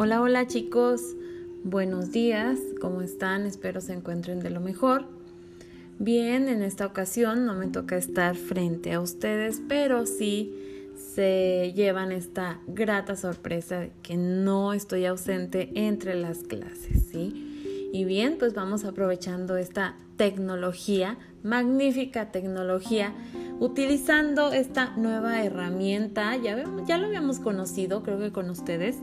Hola, hola chicos, buenos días, ¿cómo están? Espero se encuentren de lo mejor. Bien, en esta ocasión no me toca estar frente a ustedes, pero sí se llevan esta grata sorpresa de que no estoy ausente entre las clases, ¿sí? Y bien, pues vamos aprovechando esta tecnología, magnífica tecnología, utilizando esta nueva herramienta, ya, ya lo habíamos conocido, creo que con ustedes,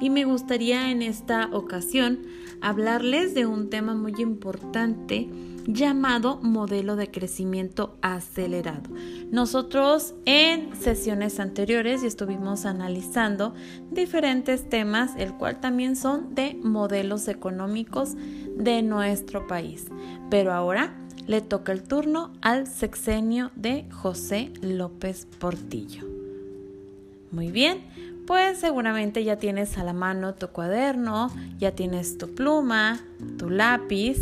y me gustaría en esta ocasión hablarles de un tema muy importante llamado modelo de crecimiento acelerado. Nosotros en sesiones anteriores estuvimos analizando diferentes temas, el cual también son de modelos económicos de nuestro país. Pero ahora le toca el turno al sexenio de José López Portillo. Muy bien, pues seguramente ya tienes a la mano tu cuaderno, ya tienes tu pluma, tu lápiz,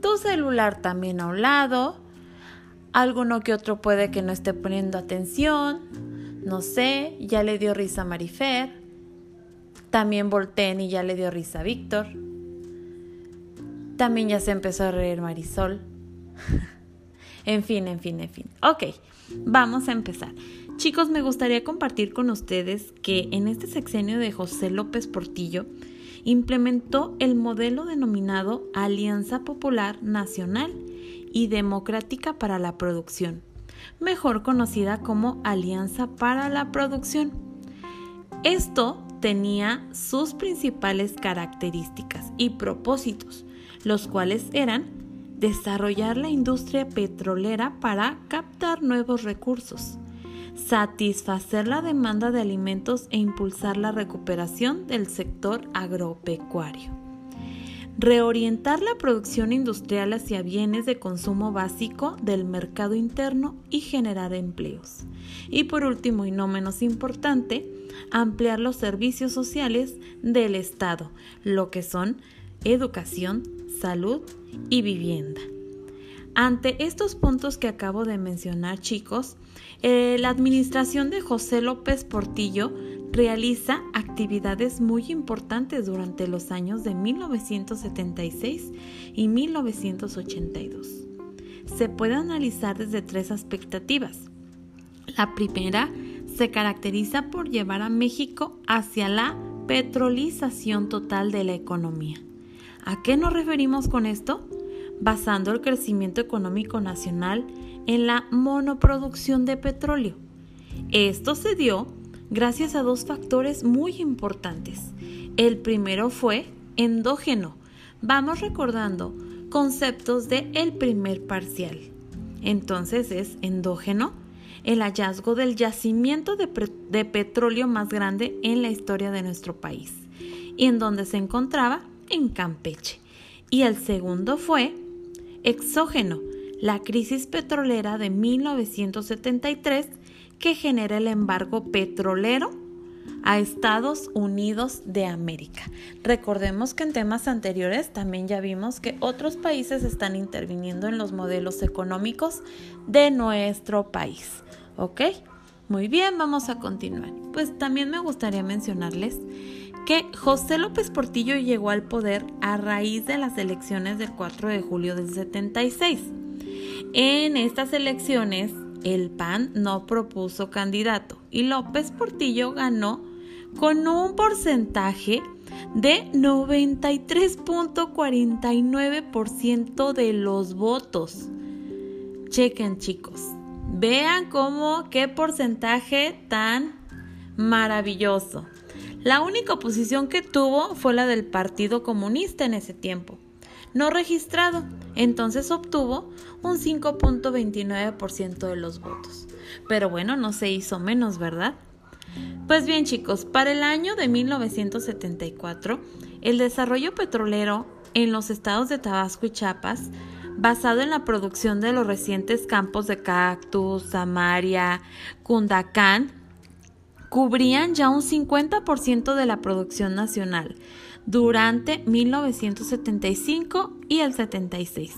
tu celular también a un lado, alguno que otro puede que no esté poniendo atención, no sé, ya le dio risa a Marifer, también volteen y ya le dio risa a Víctor, también ya se empezó a reír Marisol. en fin, en fin, en fin. Ok, vamos a empezar. Chicos, me gustaría compartir con ustedes que en este sexenio de José López Portillo implementó el modelo denominado Alianza Popular Nacional y Democrática para la Producción, mejor conocida como Alianza para la Producción. Esto tenía sus principales características y propósitos, los cuales eran desarrollar la industria petrolera para captar nuevos recursos, satisfacer la demanda de alimentos e impulsar la recuperación del sector agropecuario. Reorientar la producción industrial hacia bienes de consumo básico del mercado interno y generar empleos. Y por último y no menos importante, ampliar los servicios sociales del Estado, lo que son educación, salud y vivienda. Ante estos puntos que acabo de mencionar, chicos, eh, la administración de José López Portillo realiza actividades muy importantes durante los años de 1976 y 1982. Se puede analizar desde tres expectativas. La primera se caracteriza por llevar a México hacia la petrolización total de la economía. ¿A qué nos referimos con esto? Basando el crecimiento económico nacional en la monoproducción de petróleo. Esto se dio gracias a dos factores muy importantes. El primero fue endógeno. Vamos recordando conceptos de el primer parcial. Entonces es endógeno el hallazgo del yacimiento de, petróleo más grande en la historia de nuestro país y en donde se encontraba en Campeche. Y el segundo fue exógeno, la crisis petrolera de 1973 que genera el embargo petrolero a Estados Unidos de América. Recordemos que en temas anteriores también ya vimos que otros países están interviniendo en los modelos económicos de nuestro país. ¿Ok? Muy bien, vamos a continuar. Pues también me gustaría mencionarles que José López Portillo llegó al poder a raíz de las elecciones del 4 de julio del 76. En estas elecciones, el PAN no propuso candidato y López Portillo ganó con un porcentaje de 93.49% de los votos. Chequen chicos, vean cómo qué porcentaje tan maravilloso. La única oposición que tuvo fue la del Partido Comunista en ese tiempo, no registrado, entonces obtuvo un 5.29% de los votos. Pero bueno, no se hizo menos, ¿verdad? Pues bien chicos, para el año de 1974, el desarrollo petrolero en los estados de Tabasco y Chiapas, basado en la producción de los recientes campos de cactus, Samaria, Cundacán, cubrían ya un 50% de la producción nacional durante 1975 y el 76.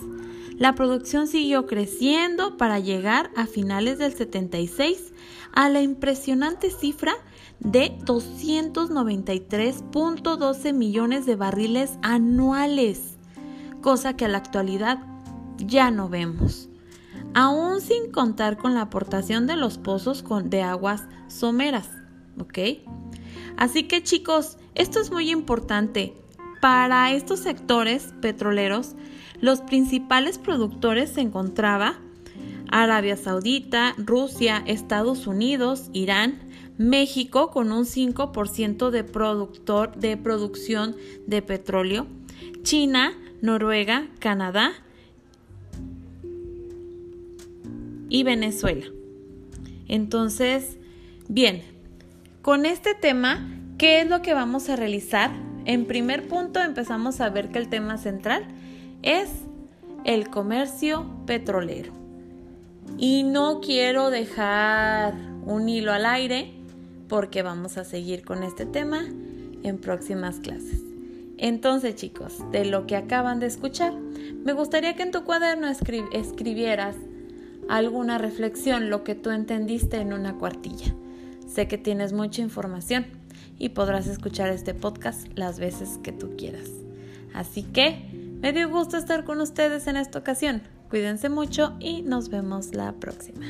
La producción siguió creciendo para llegar a finales del 76 a la impresionante cifra de 293.12 millones de barriles anuales, cosa que a la actualidad ya no vemos, aún sin contar con la aportación de los pozos de aguas someras, ¿ok? Así que chicos, esto es muy importante. Para estos sectores petroleros, los principales productores se encontraba Arabia Saudita, Rusia, Estados Unidos, Irán, México con un 5% de, productor, de producción de petróleo, China, Noruega, Canadá y Venezuela. Entonces, bien, con este tema, ¿qué es lo que vamos a realizar? En primer punto empezamos a ver que el tema central es el comercio petrolero. Y no quiero dejar un hilo al aire porque vamos a seguir con este tema en próximas clases. Entonces chicos, de lo que acaban de escuchar, me gustaría que en tu cuaderno escribieras alguna reflexión, lo que tú entendiste en una cuartilla. Sé que tienes mucha información y podrás escuchar este podcast las veces que tú quieras. Así que me dio gusto estar con ustedes en esta ocasión. Cuídense mucho y nos vemos la próxima.